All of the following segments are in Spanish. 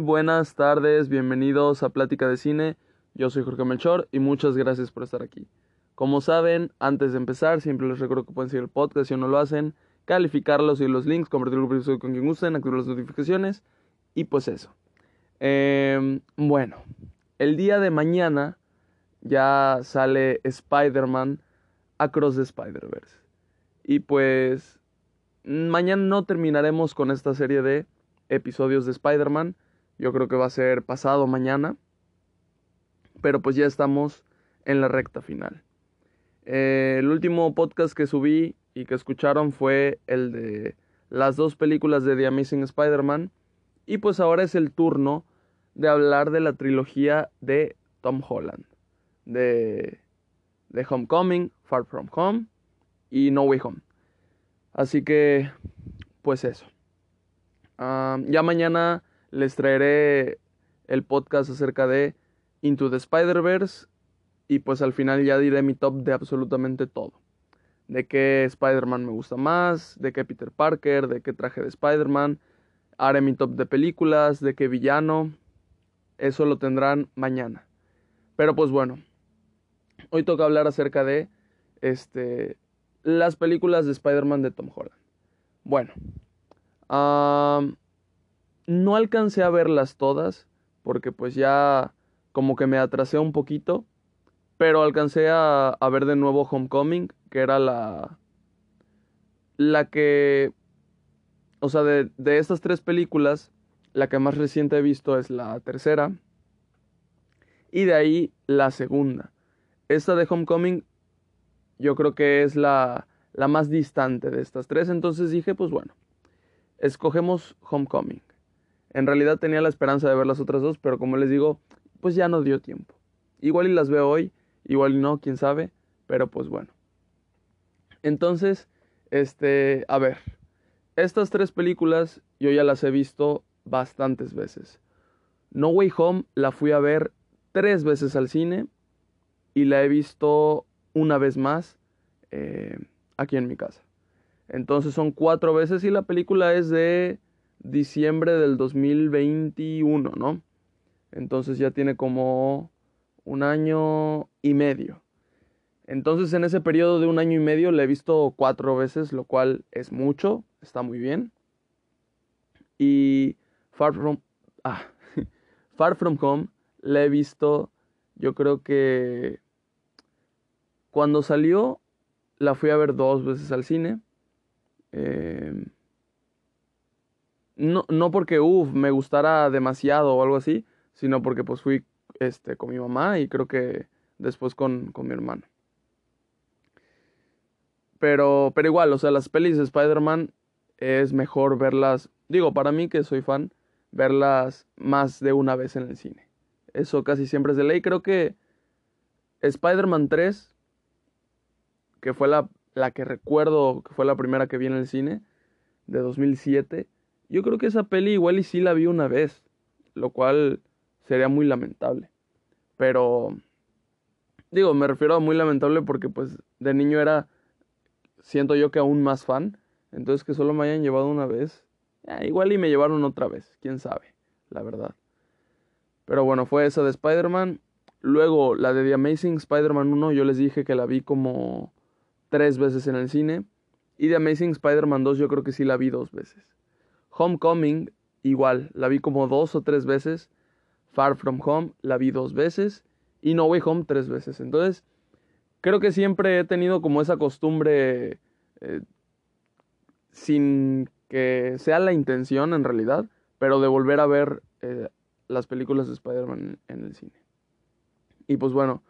Buenas tardes, bienvenidos a Plática de Cine. Yo soy Jorge Melchor y muchas gracias por estar aquí. Como saben, antes de empezar, siempre les recuerdo que pueden seguir el podcast si no lo hacen, calificarlos y los links, compartir el episodio con quien gusten, activar las notificaciones y pues eso. Eh, bueno, el día de mañana ya sale Spider-Man Across the Spider-Verse. Y pues mañana no terminaremos con esta serie de episodios de Spider-Man. Yo creo que va a ser pasado mañana. Pero pues ya estamos en la recta final. Eh, el último podcast que subí y que escucharon fue el de las dos películas de The Amazing Spider-Man. Y pues ahora es el turno de hablar de la trilogía de Tom Holland. De, de Homecoming, Far From Home y No Way Home. Así que, pues eso. Uh, ya mañana les traeré el podcast acerca de Into the Spider-Verse y pues al final ya diré mi top de absolutamente todo. De qué Spider-Man me gusta más, de qué Peter Parker, de qué traje de Spider-Man. Haré mi top de películas, de qué villano. Eso lo tendrán mañana. Pero pues bueno, hoy toca hablar acerca de este, las películas de Spider-Man de Tom Holland. Bueno, uh, no alcancé a verlas todas porque pues ya como que me atrasé un poquito, pero alcancé a, ver de nuevo Homecoming, que era la la que o sea, de, de estas tres películas, la que más reciente he visto es la tercera. Y de ahí la segunda. Esta de Homecoming yo creo que es la, la más distante de estas tres. Entonces dije, pues bueno, escogemos Homecoming. En realidad tenía la esperanza de ver las otras dos, pero como les digo, pues ya no dio tiempo. Igual y las veo hoy, igual y no, quién sabe, pero pues bueno. Entonces, este, a ver, estas tres películas yo ya las he visto bastantes veces. No Way Home la fui a ver tres veces al cine y la he visto una vez más eh, aquí en mi casa. Entonces son cuatro veces y la película es de diciembre del 2021, ¿no? Entonces ya tiene como un año y medio. Entonces en ese periodo de un año y medio la he visto cuatro veces, lo cual es mucho, está muy bien. Y Far From, ah, Far From Home la he visto, yo creo que cuando salió la fui a ver dos veces al cine. Eh, no, no porque, uff, me gustara demasiado o algo así, sino porque pues fui este, con mi mamá y creo que después con, con mi hermano. Pero, pero igual, o sea, las pelis de Spider-Man es mejor verlas, digo, para mí que soy fan, verlas más de una vez en el cine. Eso casi siempre es de ley. Creo que Spider-Man 3, que fue la, la que recuerdo que fue la primera que vi en el cine, de 2007, yo creo que esa peli igual y sí la vi una vez, lo cual sería muy lamentable. Pero, digo, me refiero a muy lamentable porque pues de niño era, siento yo que aún más fan. Entonces que solo me hayan llevado una vez. igual y me llevaron otra vez, quién sabe, la verdad. Pero bueno, fue esa de Spider-Man. Luego la de The Amazing Spider-Man 1, yo les dije que la vi como tres veces en el cine. Y The Amazing Spider-Man 2 yo creo que sí la vi dos veces. Homecoming, igual, la vi como dos o tres veces. Far From Home, la vi dos veces. Y No Way Home, tres veces. Entonces, creo que siempre he tenido como esa costumbre, eh, sin que sea la intención en realidad, pero de volver a ver eh, las películas de Spider-Man en, en el cine. Y pues bueno,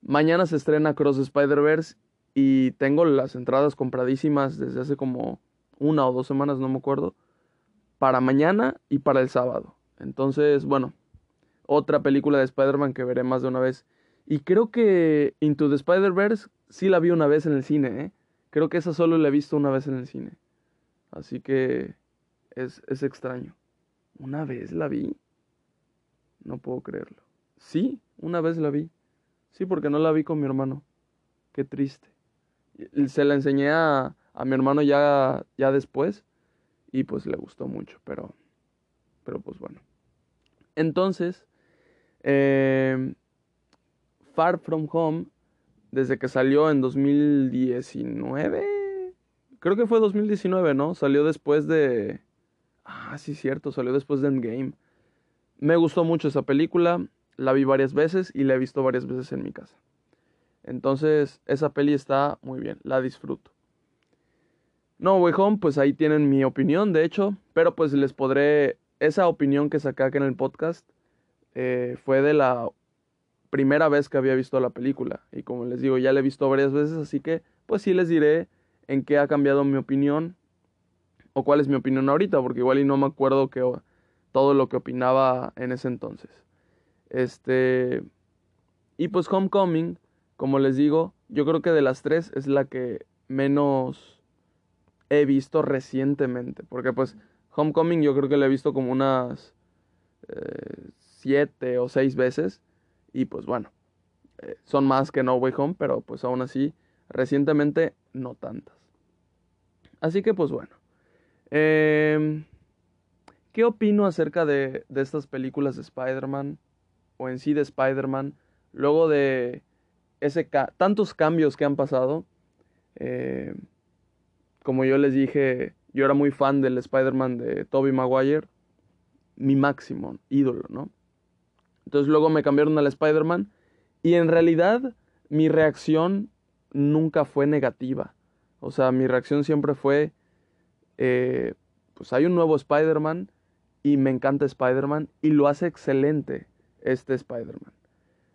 mañana se estrena Cross Spider-Verse y tengo las entradas compradísimas desde hace como una o dos semanas, no me acuerdo para mañana y para el sábado. Entonces, bueno, otra película de Spider-Man que veré más de una vez. Y creo que Into the Spider-Verse sí la vi una vez en el cine, ¿eh? Creo que esa solo la he visto una vez en el cine. Así que es, es extraño. ¿Una vez la vi? No puedo creerlo. Sí, una vez la vi. Sí, porque no la vi con mi hermano. Qué triste. Se la enseñé a, a mi hermano ya, ya después y pues le gustó mucho, pero, pero pues bueno, Entonces, eh, Far From Home, desde que salió en 2019, creo que fue 2019, ¿no? Salió después de... Ah, sí, cierto, salió después de Endgame. Me gustó mucho esa película, la vi varias veces y la he visto varias veces en mi casa. Entonces, esa peli está muy bien, la disfruto. No Way Home, pues ahí tienen mi opinión, de hecho, pero pues les podré, esa opinión que saqué acá en el podcast eh, fue de la primera vez que había visto la película. Y como les digo, ya la he visto varias veces, así que pues sí les diré en qué ha cambiado mi opinión o cuál es mi opinión ahorita, porque igual y no me acuerdo que todo lo que opinaba en ese entonces. Este y pues Homecoming, como les digo, yo creo que de las tres es la que menos he visto recientemente. Porque pues Homecoming yo creo que la he visto como unas eh, siete o seis veces. Y pues bueno, eh, son más que No Way Home, pero pues aún así, recientemente no tantas. Así que pues bueno. Em, ¿Qué opino acerca de, de estas películas de Spider-Man? O en sí de Spider-Man. Luego de ese tantos cambios que han pasado. Eh, como yo les dije, yo era muy fan del Spider-Man de Tobey Maguire, mi máximo ídolo, ¿no? Entonces luego me cambiaron al Spider-Man y en realidad mi reacción nunca fue negativa. O sea, mi reacción siempre fue, eh, pues hay un nuevo Spider-Man y me encanta Spider-Man y lo hace excelente este Spider-Man.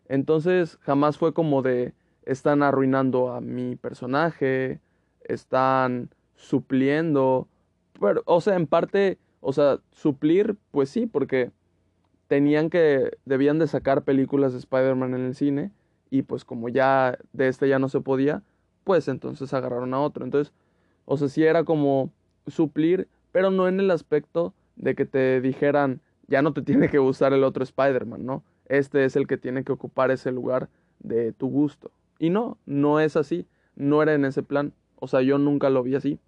Entonces jamás fue como de, están arruinando a mi personaje, están supliendo, pero, o sea, en parte, o sea, suplir, pues sí, porque tenían que, debían de sacar películas de Spider-Man en el cine, y pues como ya de este ya no se podía, pues entonces agarraron a otro. Entonces, o sea, sí era como suplir, pero no en el aspecto de que te dijeran, ya no te tiene que gustar el otro Spider-Man, ¿no? Este es el que tiene que ocupar ese lugar de tu gusto. Y no, no es así, no era en ese plan. O sea, yo nunca lo vi así.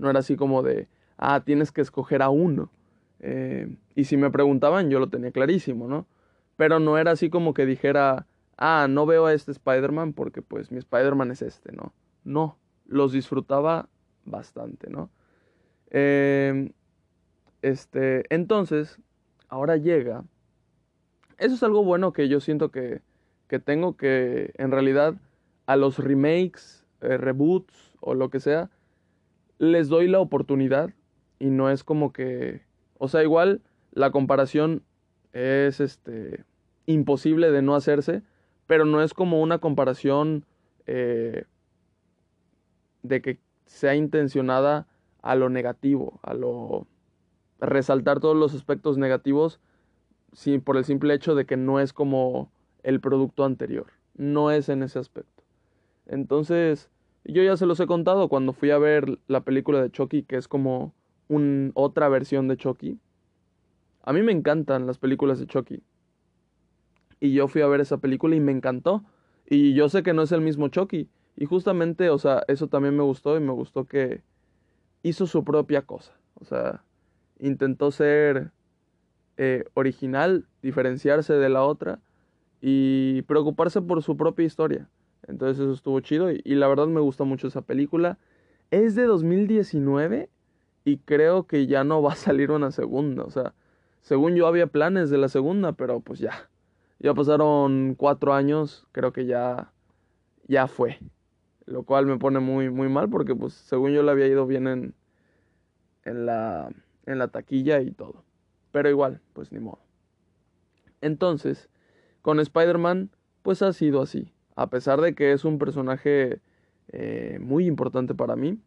No era así como de, ah, tienes que escoger a uno. Eh, y si me preguntaban, yo lo tenía clarísimo, ¿no? Pero no era así como que dijera, ah, no veo a este Spider-Man porque pues mi Spider-Man es este, ¿no? No, los disfrutaba bastante, ¿no? Eh, este, entonces, ahora llega. Eso es algo bueno que yo siento que, que tengo que, en realidad, a los remakes, eh, reboots o lo que sea, les doy la oportunidad y no es como que, o sea, igual la comparación es este imposible de no hacerse, pero no es como una comparación eh, de que sea intencionada a lo negativo, a lo resaltar todos los aspectos negativos sí, por el simple hecho de que no es como el producto anterior, no es en ese aspecto. Entonces, yo ya se los he contado cuando fui a ver la película de Chucky, que es como un, otra versión de Chucky. A mí me encantan las películas de Chucky. Y yo fui a ver esa película y me encantó. Y yo sé que no es el mismo Chucky. Y justamente, o sea, eso también me gustó y me gustó que hizo su propia cosa. O sea, intentó ser eh, original, diferenciarse de la otra y preocuparse por su propia historia. Entonces eso estuvo chido y, la verdad me gusta mucho esa película. Es de 2019 y creo que ya no va a salir una segunda. O sea, según yo había planes de la segunda, pero pues ya. Ya pasaron cuatro años, creo que ya, ya fue. Lo cual me pone muy, muy mal porque pues según yo le había ido bien en, en, la, en la taquilla y todo. Pero igual, pues ni modo. Entonces, con Spider-Man, pues ha sido así a pesar de que es un personaje eh, muy importante para mí,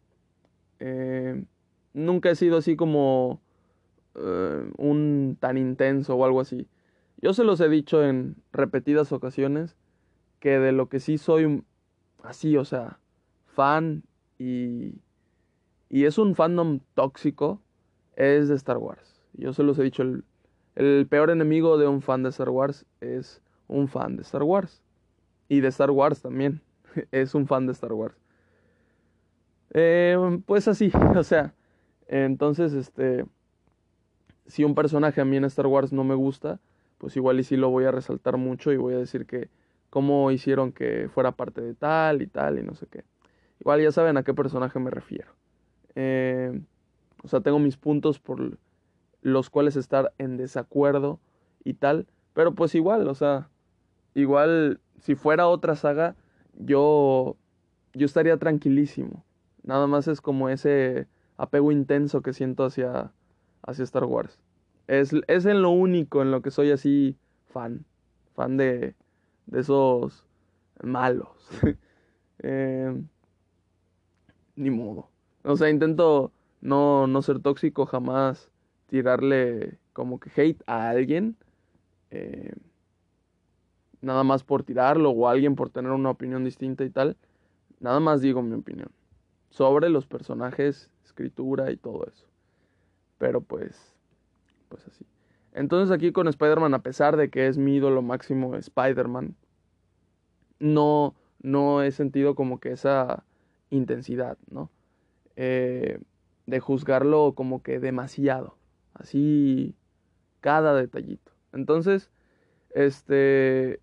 eh, nunca he sido así como eh, un tan intenso o algo así. Yo se los he dicho en repetidas ocasiones que de lo que sí soy así, o sea, fan y, y es un fandom tóxico, es de Star Wars. Yo se los he dicho, el, el peor enemigo de un fan de Star Wars es un fan de Star Wars. Y de Star Wars también. es un fan de Star Wars. Eh, pues así, o sea. Entonces, este. si un personaje a mí en Star Wars no me gusta, pues igual y sí lo voy a resaltar mucho y voy a decir que cómo hicieron que fuera parte de tal y tal y no sé qué. Igual ya saben a qué personaje me refiero. Eh, o sea, tengo mis puntos por los cuales estar en desacuerdo y tal. Pero pues igual, o sea, igual si fuera otra saga, yo, yo estaría tranquilísimo. Nada más es como ese apego intenso que siento hacia, hacia Star Wars. Es, es en lo único en lo que soy así fan. Fan de, de esos malos. eh, ni modo. O sea, intento no, no ser tóxico, jamás tirarle como que hate a alguien. Eh, nada más por tirarlo o alguien por tener una opinión distinta y tal. Nada más digo mi opinión. Sobre los personajes, escritura y todo eso. Pero pues, pues así. Entonces aquí con Spider-Man, a pesar de que es mi ídolo máximo Spider-Man, no, no he sentido como que esa intensidad, ¿no? Eh, de juzgarlo como que demasiado, así cada detallito. Entonces, este,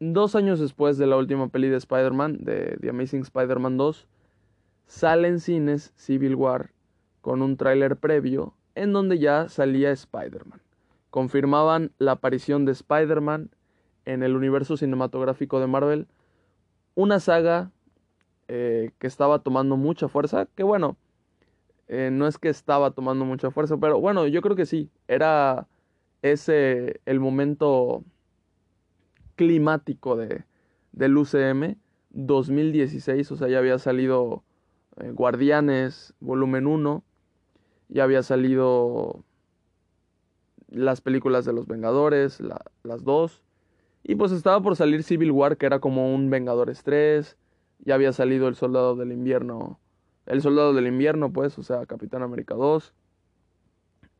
dos años después de la última peli de Spider-Man, de The Amazing Spider-Man 2, sale en cines Civil War con un tráiler previo en donde ya salía Spider-Man. Confirmaban la aparición de Spider-Man en el universo cinematográfico de Marvel, una saga eh, que estaba tomando mucha fuerza, que bueno, eh, no es que estaba tomando mucha fuerza, pero bueno, yo creo que sí, era ese el momento climático de, del UCM 2016, o sea, ya había salido eh, Guardianes volumen 1, ya había salido las películas de los Vengadores, las dos, y pues estaba por salir Civil War, que era como un Vengadores 3, ya había salido el Soldado del Invierno, el Soldado del Invierno, pues, o sea, Capitán América 2.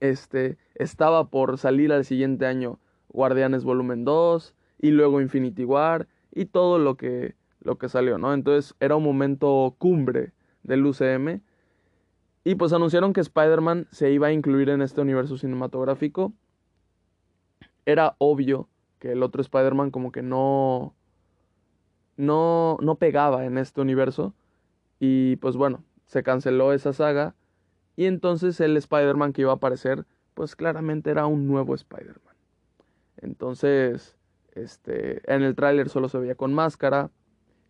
Este, estaba por salir al siguiente año Guardianes Volumen 2 y luego Infinity War y todo lo que lo que salió, ¿no? Entonces era un momento cumbre del UCM y pues anunciaron que Spider-Man se iba a incluir en este universo cinematográfico. Era obvio que el otro Spider-Man como que no no, no pegaba en este universo. Y pues bueno, se canceló esa saga. Y entonces el Spider-Man que iba a aparecer, pues claramente era un nuevo Spider-Man. Entonces, este, en el tráiler solo se veía con máscara.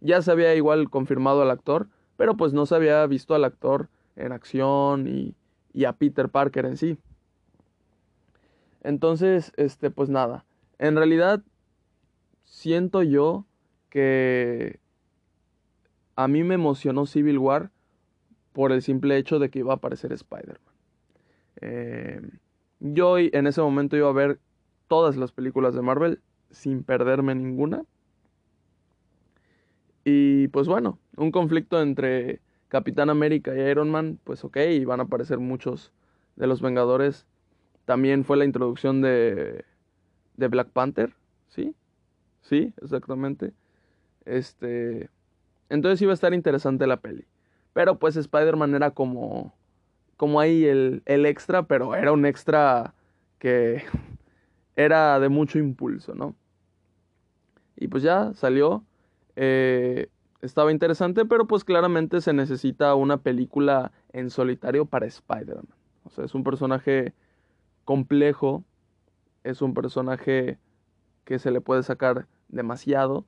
Ya se había igual confirmado al actor, pero pues no se había visto al actor en acción y, a Peter Parker en sí. Entonces, este, pues nada. En realidad, siento yo que a mí me emocionó Civil War por el simple hecho de que iba a aparecer Spider-Man. Eh, yo en ese momento iba a ver todas las películas de Marvel sin perderme ninguna. Y pues bueno, un conflicto entre Capitán América y Iron Man, pues ok, van a aparecer muchos de los Vengadores. También fue la introducción de, de Black Panther, ¿sí? Sí, exactamente. Este. Entonces iba a estar interesante la peli. Pero pues Spider-Man era como. Como ahí el, el extra, pero era un extra que era de mucho impulso, ¿no? Y pues ya salió. Eh, estaba interesante, pero pues claramente se necesita una película en solitario para Spider-Man. O sea, es un personaje complejo, es un personaje que se le puede sacar demasiado.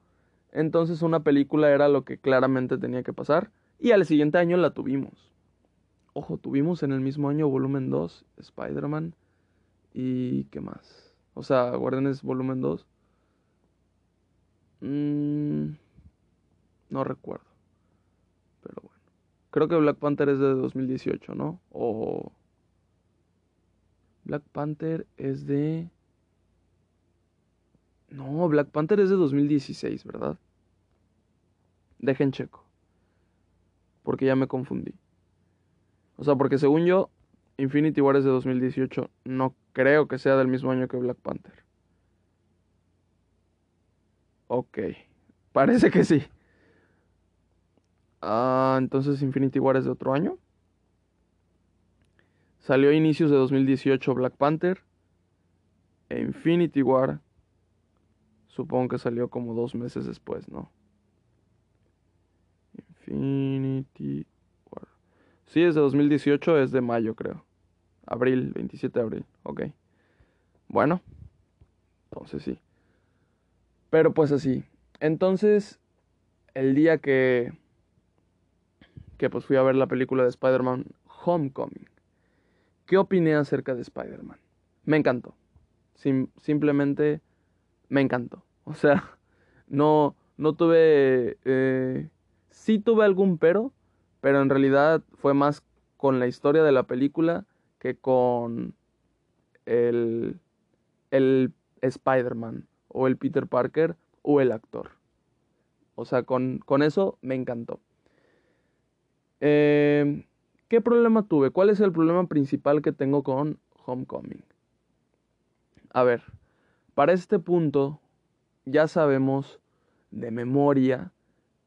Entonces una película era lo que claramente tenía que pasar. Y al siguiente año la tuvimos. Ojo, tuvimos en el mismo año volumen 2, Spider-Man. ¿Y qué más? O sea, Guardianes volumen 2. Mm, no recuerdo. Pero bueno. Creo que Black Panther es de 2018, ¿no? O... Black Panther es de... No, Black Panther es de 2016, ¿verdad? Dejen checo. Porque ya me confundí. O sea, porque según yo, Infinity War es de 2018. No creo que sea del mismo año que Black Panther. Ok. Parece que sí. Ah, entonces Infinity War es de otro año. Salió a inicios de 2018 Black Panther. E Infinity War. Supongo que salió como dos meses después, ¿no? Infinity War. Sí, es de 2018, es de mayo, creo. Abril, 27 de abril. Ok. Bueno. Entonces sí. Pero pues así. Entonces, el día que, que pues fui a ver la película de Spider-Man Homecoming, ¿qué opiné acerca de Spider-Man? Me encantó. simplemente me encantó. O sea, no, no tuve... Eh, sí tuve algún pero, pero en realidad fue más con la historia de la película que con el, el Spider-Man o el Peter Parker o el actor. O sea, con, eso me encantó. Eh, ¿Qué problema tuve? ¿Cuál es el problema principal que tengo con Homecoming? A ver, para este punto ya sabemos de memoria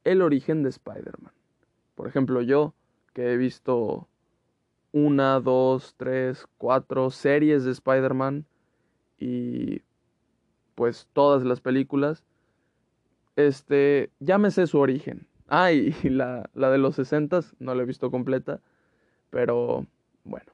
el origen de Spider-Man. Por ejemplo, yo que he visto una, dos, tres, cuatro series de Spider-Man y pues todas las películas, este, sé su origen. Ah, la, la de los 60 no la he visto completa, pero bueno.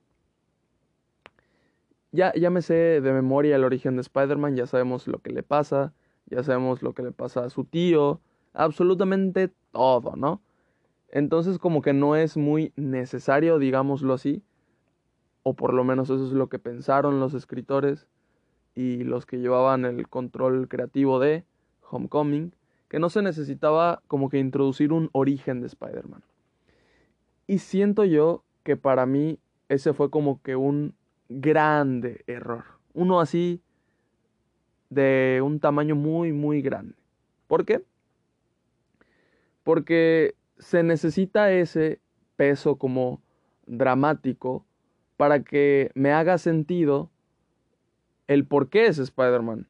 Ya, ya me sé de memoria el origen de Spider-Man, ya sabemos lo que le pasa, ya sabemos lo que le pasa a su tío, absolutamente todo, ¿no? Entonces como que no es muy necesario, digámoslo así, o por lo menos eso es lo que pensaron los escritores y los que llevaban el control creativo de Homecoming, que no se necesitaba como que introducir un origen de Spider-Man. Y siento yo que para mí ese fue como que un grande error. Uno así de un tamaño muy, muy grande. ¿Por qué? Porque se necesita ese peso como dramático para que me haga sentido el por qué es Spider-Man.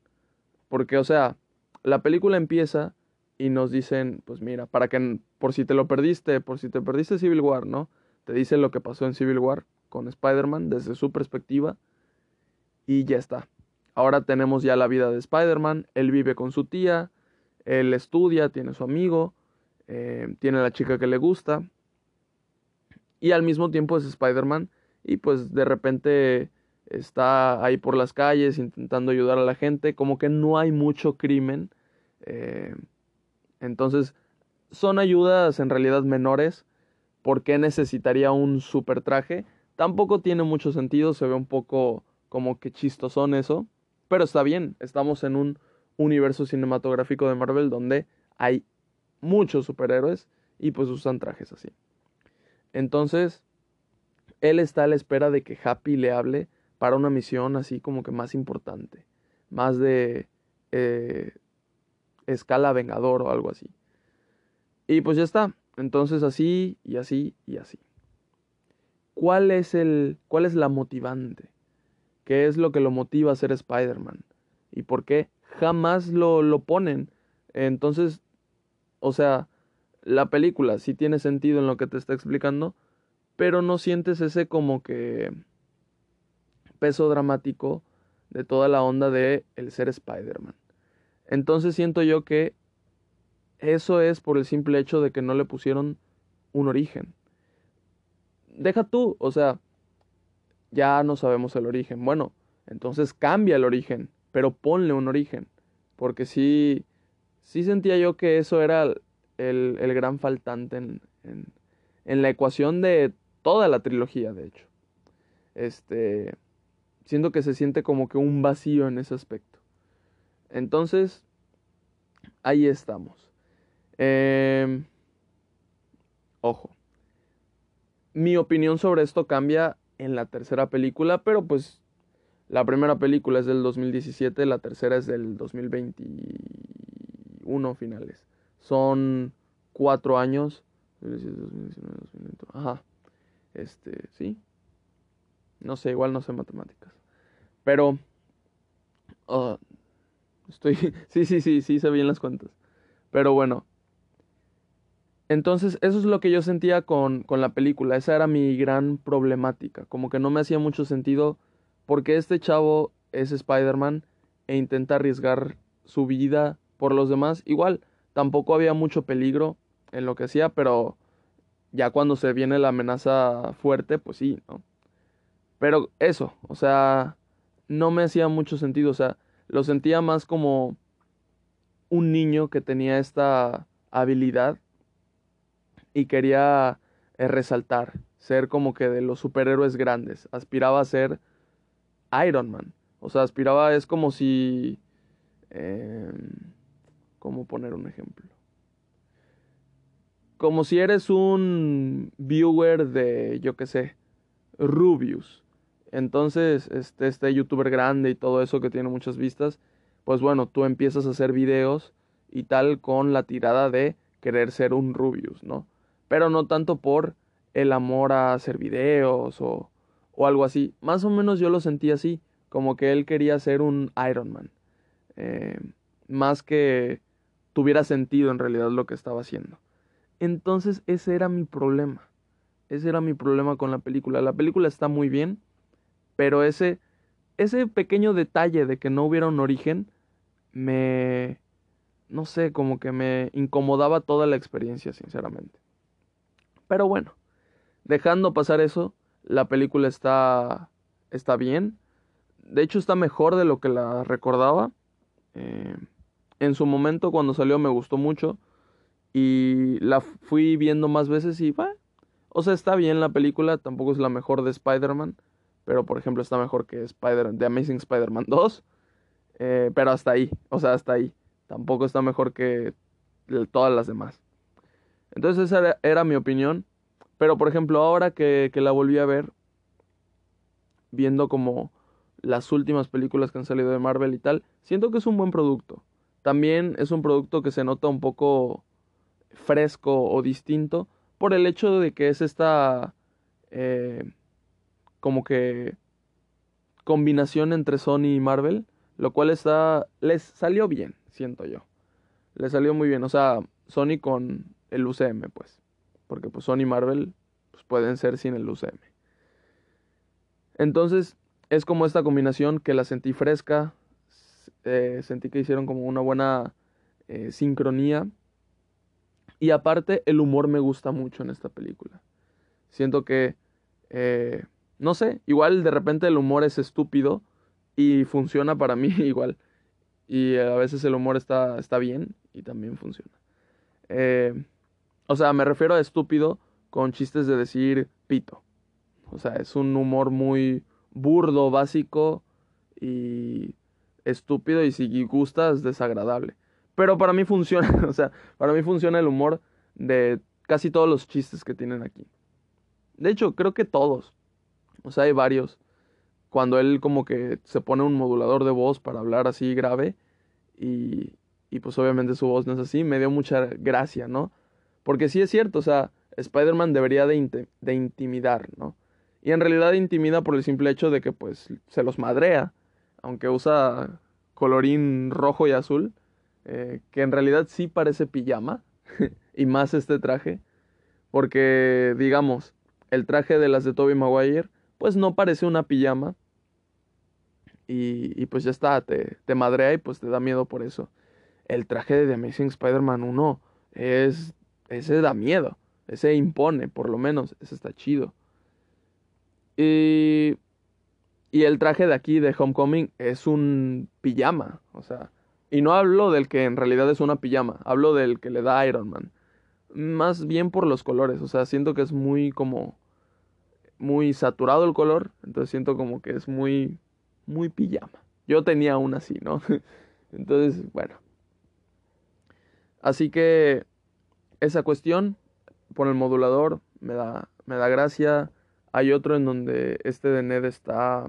Porque, o sea, la película empieza y nos dicen, pues mira, para que por si te lo perdiste, por si te perdiste Civil War, ¿no? Te dicen lo que pasó en Civil War con Spider-Man desde su perspectiva y ya está. Ahora tenemos ya la vida de Spider-Man, él vive con su tía, él estudia, tiene su amigo, eh, tiene la chica que le gusta y al mismo tiempo es Spider-Man y pues de repente está ahí por las calles intentando ayudar a la gente, como que no hay mucho crimen. Eh, entonces, son ayudas en realidad menores. ¿Por qué necesitaría un super traje? Tampoco tiene mucho sentido, se ve un poco como que chistosón eso. Pero está bien, estamos en un universo cinematográfico de Marvel donde hay muchos superhéroes y pues usan trajes así. Entonces, él está a la espera de que Happy le hable para una misión así como que más importante, más de eh, escala vengador o algo así. Y pues ya está, entonces así y así y así. ¿Cuál es el cuál es la motivante? ¿Qué es lo que lo motiva a ser Spider-Man? ¿Y por qué jamás lo, lo ponen? Entonces, o sea, la película sí tiene sentido en lo que te está explicando, pero no sientes ese como que peso dramático de toda la onda de el ser Spider-Man. Entonces siento yo que eso es por el simple hecho de que no le pusieron un origen. Deja tú, o sea, ya no sabemos el origen. Bueno, entonces cambia el origen, pero ponle un origen. Porque sí, sí sentía yo que eso era el, el gran faltante en, en, en la ecuación de toda la trilogía, de hecho. Este, siento que se siente como que un vacío en ese aspecto. Entonces, ahí estamos. Em, ojo, mi opinión sobre esto cambia en la tercera película, pero pues la primera película es del 2017, la tercera es del 2021 finales. Son cuatro años. Ajá. Este, sí. No sé, igual no sé matemáticas. Pero... Ah, estoy... sí, sí, sí, sí, se bien las cuentas. Pero bueno. Entonces, eso es lo que yo sentía con, con la película. Esa era mi gran problemática. Como que no me hacía mucho sentido porque este chavo es Spider-Man e intenta arriesgar su vida por los demás. Igual, tampoco había mucho peligro en lo que hacía, pero ya cuando se viene la amenaza fuerte, pues sí, ¿no? Pero eso, o sea, no me hacía mucho sentido, o sea, lo sentía más como un niño que tenía esta habilidad y quería eh, resaltar, ser como que de los superhéroes grandes, aspiraba a ser Iron Man, o sea, aspiraba, es como si... Eh, ¿Cómo poner un ejemplo? Como si eres un viewer de, yo qué sé, Rubius. Entonces, este, este youtuber grande y todo eso que tiene muchas vistas, pues bueno, tú empiezas a hacer videos y tal con la tirada de querer ser un Rubius, ¿no? Pero no tanto por el amor a hacer videos o, o algo así. Más o menos yo lo sentí así, como que él quería ser un Iron Man. Eh, más que tuviera sentido en realidad lo que estaba haciendo. Entonces ese era mi problema. Ese era mi problema con la película. La película está muy bien, pero ese, ese pequeño detalle de que no hubiera un origen me, no sé, como que me incomodaba toda la experiencia, sinceramente. Pero bueno, dejando pasar eso, la película está, está bien. De hecho, está mejor de lo que la recordaba. Eh, en su momento cuando salió me gustó mucho y la fui viendo más veces y va. O sea, está bien la película, tampoco es la mejor de Spider-Man, pero por ejemplo está mejor que Spider The Amazing Spider-Man 2, eh, pero hasta ahí, o sea, hasta ahí. Tampoco está mejor que todas las demás. Entonces esa era, mi opinión, pero por ejemplo ahora que, que la volví a ver, viendo como las últimas películas que han salido de Marvel y tal, siento que es un buen producto. También es un producto que se nota un poco fresco o distinto por el hecho de que es esta eh, como que combinación entre Sony y Marvel, lo cual está les salió bien, siento yo. Les salió muy bien, o sea, Sony con el UCM, pues, porque pues Sony y Marvel pues, pueden ser sin el UCM. Entonces, es como esta combinación que la sentí fresca, eh, sentí que hicieron como una buena eh, sincronía. Y aparte, el humor me gusta mucho en esta película. Siento que, eh, no sé, igual de repente el humor es estúpido y funciona para mí igual. Y a veces el humor está, está bien y también funciona. o sea, me refiero a estúpido con chistes de decir pito. O sea, es un humor muy burdo, básico y estúpido y si gustas desagradable. Pero para mí funciona, o sea, para mí funciona el humor de casi todos los chistes que tienen aquí. De hecho, creo que todos. O sea, hay varios. Cuando él como que se pone un modulador de voz para hablar así grave y, y pues obviamente su voz no es así, me dio mucha gracia, ¿no? Porque sí es cierto, o sea, Spider-Man debería de, de intimidar, ¿no? Y en realidad intimida por el simple hecho de que pues se los madrea aunque usa colorín rojo y azul, eh, que en realidad sí parece pijama, y más este traje, porque digamos, el traje de las de Toby Maguire, pues no parece una pijama, y, pues ya está, te, te madrea y pues te da miedo por eso. El traje de The Amazing Spider-Man 1 es, ese da miedo, ese impone, por lo menos, ese está chido. Y y el traje de aquí de Homecoming es un pijama, o sea, y no hablo del que en realidad es una pijama, hablo del que le da Iron Man. Más bien por los colores, o sea, siento que es muy como muy saturado el color, entonces siento como que es muy muy pijama. Yo tenía una así, ¿no? entonces, bueno. Así que esa cuestión por el modulador me da me da gracia. Hay otro en donde este de Ned está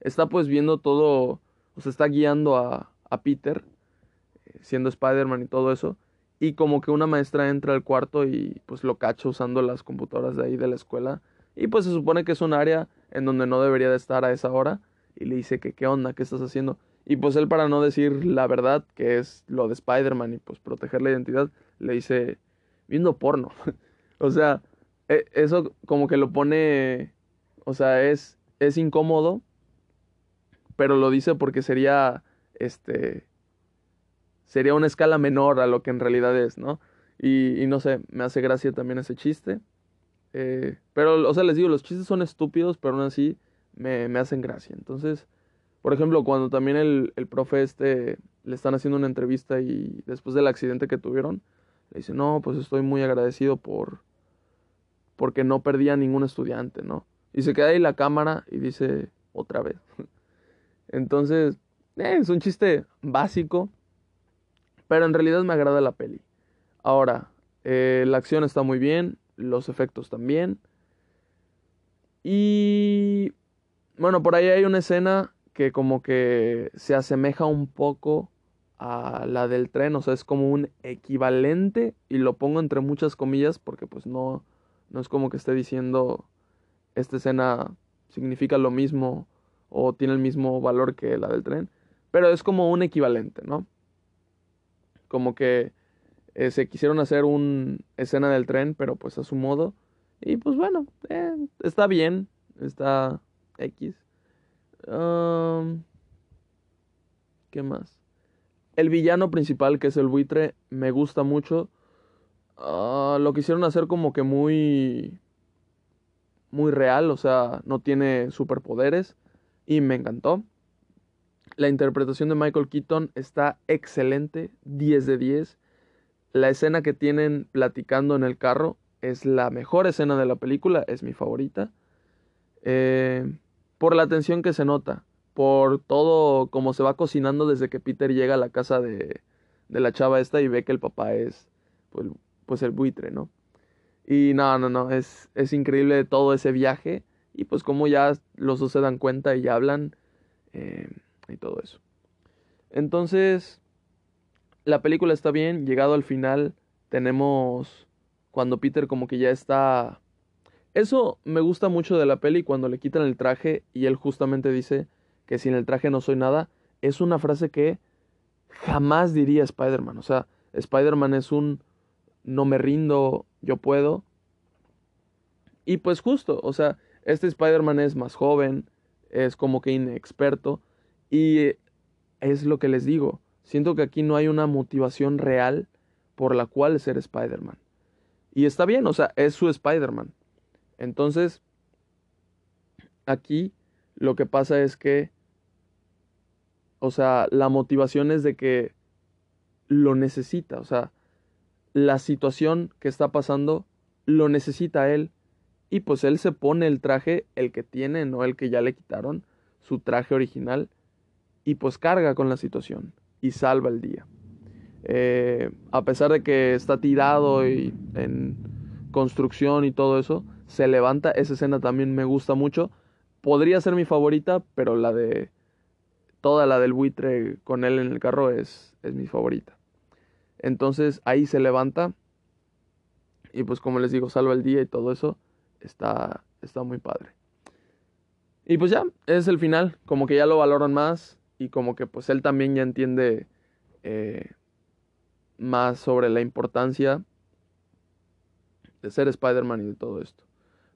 está pues viendo todo, o sea, está guiando a, a Peter, eh, siendo Spider-Man y todo eso, y como que una maestra entra al cuarto y pues lo cacha usando las computadoras de ahí de la escuela, y pues se supone que es un área en donde no debería de estar a esa hora, y le dice que qué onda, qué estás haciendo, Y pues él para no decir la verdad, que es lo de Spider-Man y pues proteger la identidad, le dice, viendo porno. o sea, e, eso como que lo pone, o sea, es, es incómodo, pero lo dice porque sería, este, sería una escala menor a lo que en realidad es, ¿no? Y, y no sé, me hace gracia también ese chiste. Eh, pero, o sea, les digo, los chistes son estúpidos, pero aún así me, me hacen gracia. Entonces, por ejemplo, cuando también el, el profe este le están haciendo una entrevista y después del accidente que tuvieron, le dice, no, pues estoy muy agradecido por, porque no perdí a ningún estudiante, ¿no? Y se queda ahí la cámara y dice, otra vez. Entonces, eh, es un chiste básico, pero en realidad me agrada la peli. Ahora, eh, la acción está muy bien, los efectos también. Y bueno, por ahí hay una escena que como que se asemeja un poco a la del tren, o sea, es como un equivalente y lo pongo entre muchas comillas porque pues no, no es como que esté diciendo esta escena significa lo mismo o tiene el mismo valor que la del tren, pero es como un equivalente, ¿no? Como que eh, se quisieron hacer una escena del tren, pero pues a su modo. Y pues bueno, eh, está bien, está X. ¿Qué más? El villano principal, que es el buitre, me gusta mucho. Ah, lo quisieron hacer como que muy... Muy real, o sea, no tiene superpoderes. Y me encantó. La interpretación de Michael Keaton está excelente, 10 de 10. La escena que tienen platicando en el carro es la mejor escena de la película, es mi favorita. Eh, por la tensión que se nota, por todo como se va cocinando desde que Peter llega a la casa de, de la chava esta y ve que el papá es pues, pues el buitre, ¿no? Y no, no, no, es, es increíble todo ese viaje y pues como ya los dos se dan cuenta y hablan eh, y todo eso. Entonces, la película está bien, llegado al final tenemos cuando Peter como que ya está... Eso me gusta mucho de la peli cuando le quitan el traje y él justamente dice que sin el traje no soy nada. Es una frase que jamás diría Spider-Man. O sea, Spider-Man es un no me rindo, yo puedo. Y pues justo, o sea, este Spider-Man es más joven, es como que inexperto. Y es lo que les digo. Siento que aquí no hay una motivación real por la cual ser Spider-Man. Y está bien, o sea, es su Spider-Man. Entonces, aquí lo que pasa es que, o sea, la motivación es de que lo necesita, o sea, la situación que está pasando lo necesita él. Y pues él se pone el traje, el que tiene, no el que ya le quitaron, su traje original, y pues carga con la situación y salva el día. Eh, a pesar de que está tirado y en construcción y todo eso, se levanta. Esa escena también me gusta mucho. Podría ser mi favorita, pero la de toda la del buitre con él en el carro es, es mi favorita. Entonces ahí se levanta y pues como les digo, salva el día y todo eso. Está, está muy padre. Y pues ya, es el final. Como que ya lo valoran más y como que pues él también ya entiende eh, más sobre la importancia de ser Spider-Man y de todo esto.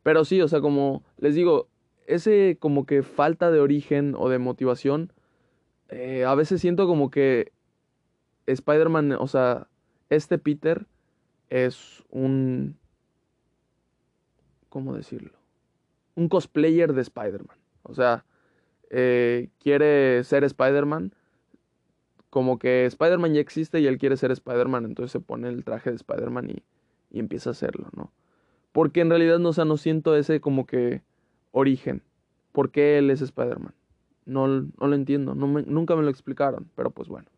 Pero sí, o sea, como les digo, ese como que falta de origen o de motivación, eh, a veces siento como que Spider-Man, o sea, este Peter es un... ¿Cómo decirlo? Un cosplayer de Spider-Man. O sea, eh, quiere ser Spider-Man, como que Spider-Man ya existe y él quiere ser Spider-Man, entonces se pone el traje de Spider-Man y, y, empieza a hacerlo, ¿no? Porque en realidad, no, o sea, no siento ese como que origen. ¿Por qué él es Spider-Man? No, no, lo entiendo, nunca me lo explicaron, pero pues bueno.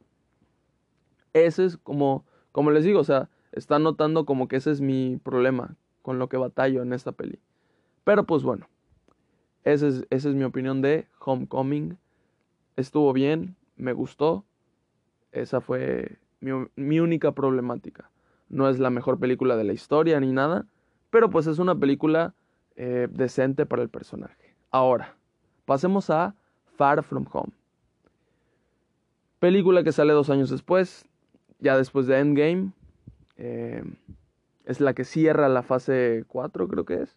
Ese es como, como les digo, o sea, están notando como que ese es mi problema con lo que batallo en esta peli. Pero pues bueno, esa es, es mi opinión de Homecoming. Estuvo bien, me gustó. Esa fue mi, única problemática. No es la mejor película de la historia ni nada, pero pues es una película eh, decente para el personaje. Ahora, pasemos a Far From Home. Película que sale dos años después, ya después de Endgame. Eh, es la que cierra la fase 4, creo que es.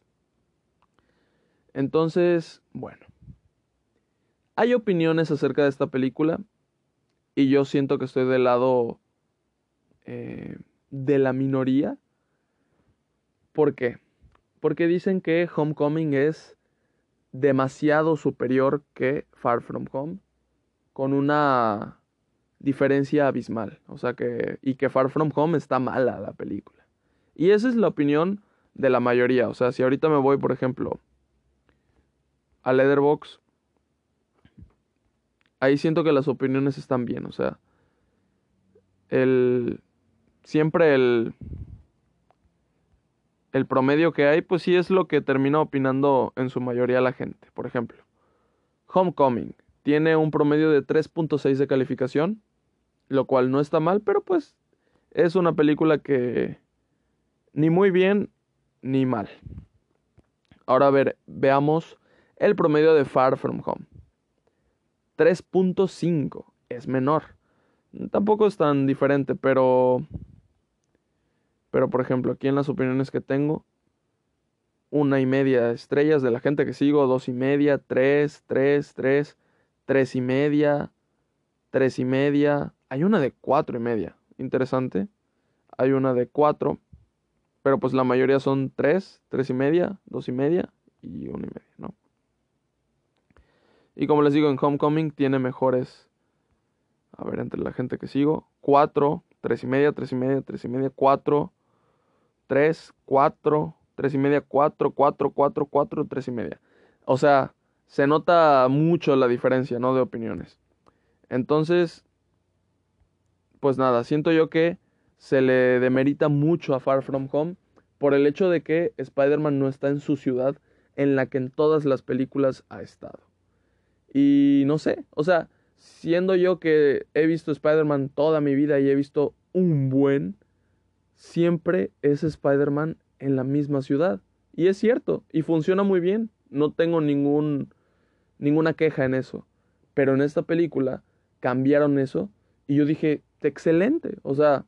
Entonces, bueno. Hay opiniones acerca de esta película. Y yo siento que estoy del lado eh, de la minoría. ¿Por qué? Porque dicen que Homecoming es demasiado superior que Far From Home. Con una diferencia abismal. O sea que. Y que Far From Home está mala la película. Y esa es la opinión de la mayoría. O sea, si ahorita me voy, por ejemplo, a Leatherbox, ahí siento que las opiniones están bien. O sea, el. Siempre el. El promedio que hay, pues sí es lo que termina opinando en su mayoría la gente. Por ejemplo, Homecoming tiene un promedio de 3.6 de calificación, lo cual no está mal, pero pues es una película que ni muy bien ni mal. Ahora a ver, veamos el promedio de Far From Home. 3.5 es menor. Tampoco es tan diferente, pero pero por ejemplo, aquí en las opiniones que tengo, una y media estrellas de la gente que sigo, dos y media, tres, tres, tres, tres y media, tres y media. Hay una de cuatro y media, interesante. Hay una de cuatro, pero pues la mayoría son tres, tres y media, dos y media y una y media, ¿no? Y como les digo, en Homecoming tiene mejores, a ver, entre la gente que sigo, cuatro, tres y media, tres y media, tres y media, cuatro, tres, cuatro, tres y media, cuatro, cuatro, cuatro, cuatro, tres y media. O sea, se nota mucho la diferencia, ¿no? De opiniones. Entonces, pues nada, siento yo que se le demerita mucho a Far From Home por el hecho de que Spider-Man no está en su ciudad en la que en todas las películas ha estado. Y no sé, o sea, siendo yo que he visto Spider-Man toda mi vida y he visto un buen, siempre es Spider-Man en la misma ciudad. Y es cierto, y funciona muy bien. No tengo ningún, ninguna queja en eso. Pero en esta película cambiaron eso y yo dije, excelente. O sea,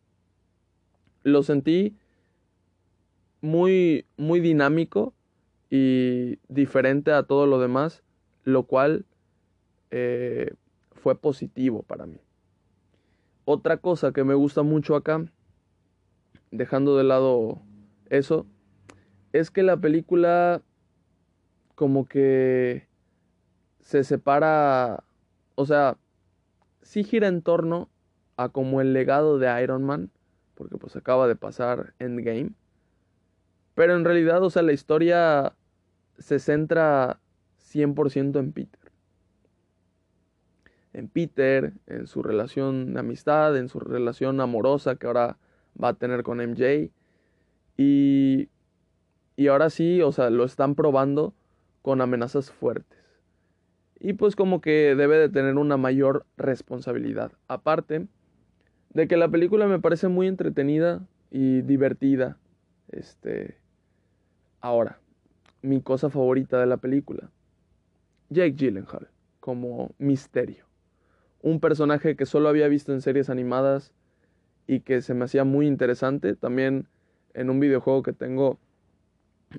lo sentí muy, muy dinámico y diferente a todo lo demás, lo cual eh, fue positivo para mí. Otra cosa que me gusta mucho acá dejando de lado eso, es que la película como que se separa, o sea, sí gira en torno a como el legado de Iron Man, porque pues acaba de pasar Endgame, pero en realidad, o sea, la historia se centra 100% en Peter. En Peter, en su relación de amistad, en su relación amorosa que ahora va a tener con MJ. Y, y ahora sí, o sea, lo están probando con amenazas fuertes. Y pues como que debe de tener una mayor responsabilidad. Aparte de que la película me parece muy entretenida y divertida. Este. Ahora, mi cosa favorita de la película. Jake Gyllenhaal como Misterio. Un personaje que solo había visto en series animadas y que se me hacía muy interesante. También en un videojuego que tengo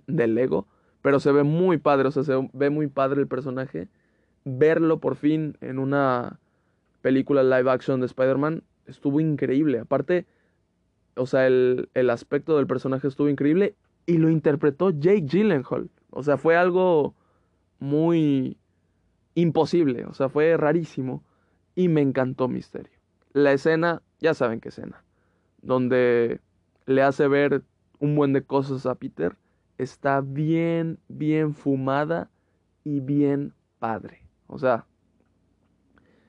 de Lego. Pero se ve muy padre, o sea, se ve muy padre el personaje. Verlo por fin en una película live action de Spider-Man estuvo increíble. Aparte, o sea, el, el, aspecto del personaje estuvo increíble y lo interpretó Jake Gyllenhaal. O sea, fue algo muy imposible, o sea, fue rarísimo y me encantó Misterio. La escena ya saben qué escena, donde le hace ver un buen de cosas a Peter, está bien, bien fumada y bien padre. O sea,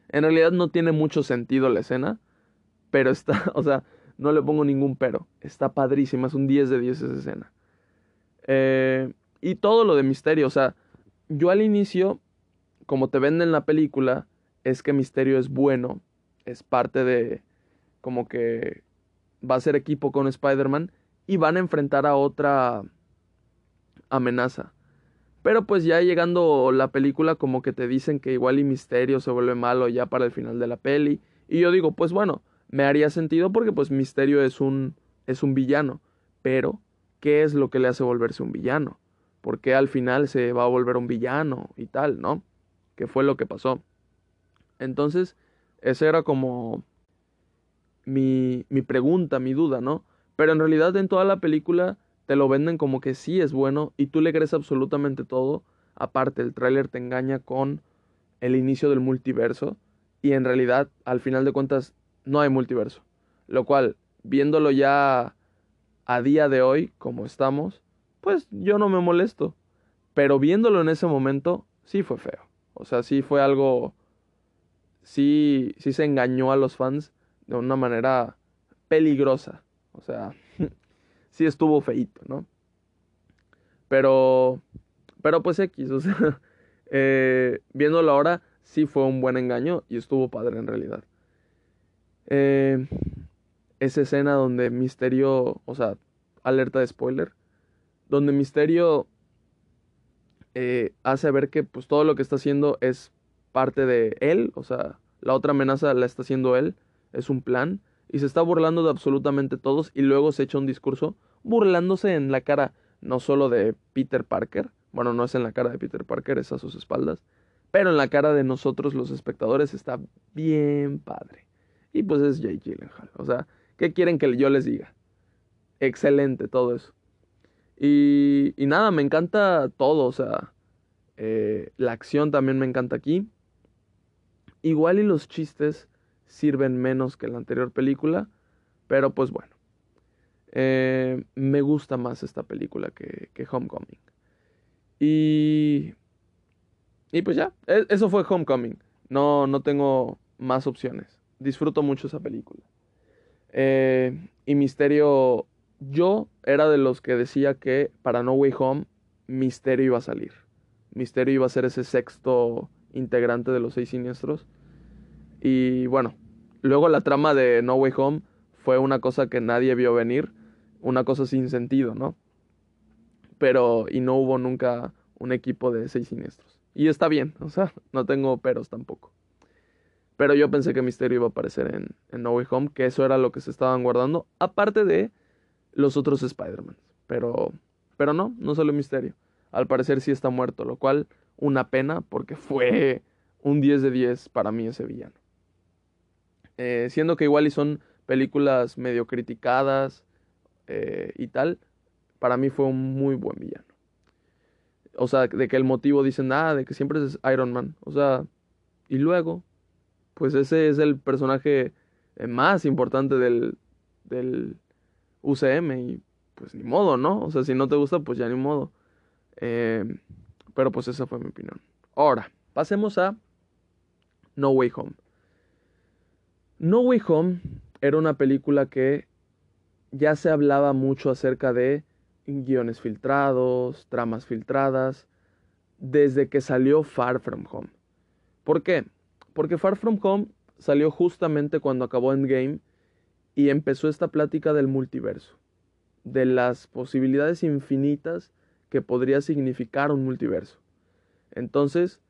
en realidad no tiene mucho sentido la escena, pero está, o sea, no le pongo ningún pero. Está padrísima, es un 10 de 10 esa escena. Eh, y todo lo de misterio, o sea, yo al inicio, como te venden la película, es que Misterio es bueno, es parte de, como que va a ser equipo con Spider-Man y van a enfrentar a otra amenaza. Pero pues ya llegando la película como que te dicen que igual y Misterio se vuelve malo ya para el final de la peli Y yo digo, pues bueno, me haría sentido porque pues Misterio es un, es un villano. Pero, ¿qué es lo que le hace volverse un villano? ¿Por qué al final se va a volver un villano y tal, no? ¿Qué fue lo que pasó? Entonces, esa era como mi, mi pregunta, mi duda, ¿no? Pero en realidad en toda la película te lo venden como que sí es bueno y tú le crees absolutamente todo. Aparte, el tráiler te engaña con el inicio del multiverso y en realidad, al final de cuentas, no hay multiverso. Lo cual, viéndolo ya a día de hoy, como estamos, pues yo no me molesto. Pero viéndolo en ese momento, sí fue feo. O sea, sí fue algo... Sí, sí se engañó a los fans de una manera peligrosa. O sea, sí estuvo feito, ¿no? Pero... Pero pues X, o sea, eh, viéndolo ahora, sí fue un buen engaño y estuvo padre en realidad. Eh, esa escena donde Misterio, o sea, alerta de spoiler, donde Misterio eh, hace ver que pues todo lo que está haciendo es parte de él, o sea, la otra amenaza la está haciendo él, es un plan, y se está burlando de absolutamente todos y luego se echa un discurso burlándose en la cara no solo de Peter Parker, bueno, no es en la cara de Peter Parker, es a sus espaldas, pero en la cara de nosotros los espectadores está bien padre. Y pues es Jake Gyllenhaal, o sea, ¿qué quieren que yo les diga? Excelente todo eso. Y, nada, me encanta todo, o sea, eh, la acción también me encanta aquí. Igual y los chistes sirven menos que la anterior película, pero pues bueno. Eh, me gusta más esta película que, que Homecoming. Y, y pues ya, e, eso fue Homecoming. No, no tengo más opciones. Disfruto mucho esa película. Eh, y Misterio yo era de los que decía que para No Way Home Misterio iba a salir. Misterio iba a ser ese sexto integrante de los seis siniestros. Y bueno, luego la trama de No Way Home fue una cosa que nadie vio venir, una cosa sin sentido, ¿no? Pero, y no hubo nunca un equipo de seis siniestros. Y está bien, o sea, no tengo peros tampoco. Pero yo pensé que Misterio iba a aparecer en, en No Way Home, que eso era lo que se estaban guardando. Aparte de los otros Spider-Man. Pero, pero no, no solo misterio. Al parecer sí está muerto, lo cual una pena porque fue un 10 de 10 para mí ese villano. Eh, siendo que igual y son películas medio criticadas eh, y tal, para mí fue un muy buen villano. O sea, de que el motivo dicen, nada, de que siempre es Iron Man. O sea, y luego, pues ese es el personaje eh, más importante del, del, UCM y pues ni modo, ¿no? O sea, si no te gusta, pues ya ni modo. Eh, pero pues esa fue mi opinión. Ahora, pasemos a No Way Home. No Way Home era una película que ya se hablaba mucho acerca de guiones filtrados, tramas filtradas, desde que salió Far From Home. ¿Por qué? Porque Far From Home salió justamente cuando acabó Endgame y empezó esta plática del multiverso, de las posibilidades infinitas que podría significar un multiverso. Entonces,